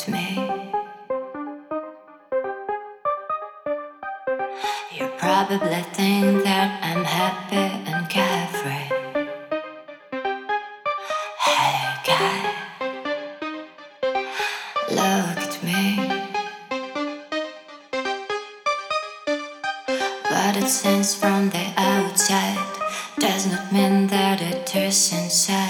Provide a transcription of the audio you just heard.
left me. You probably think that I'm happy and carefree. Hey, guy, look at me. What it seems from the outside does not mean that it is inside.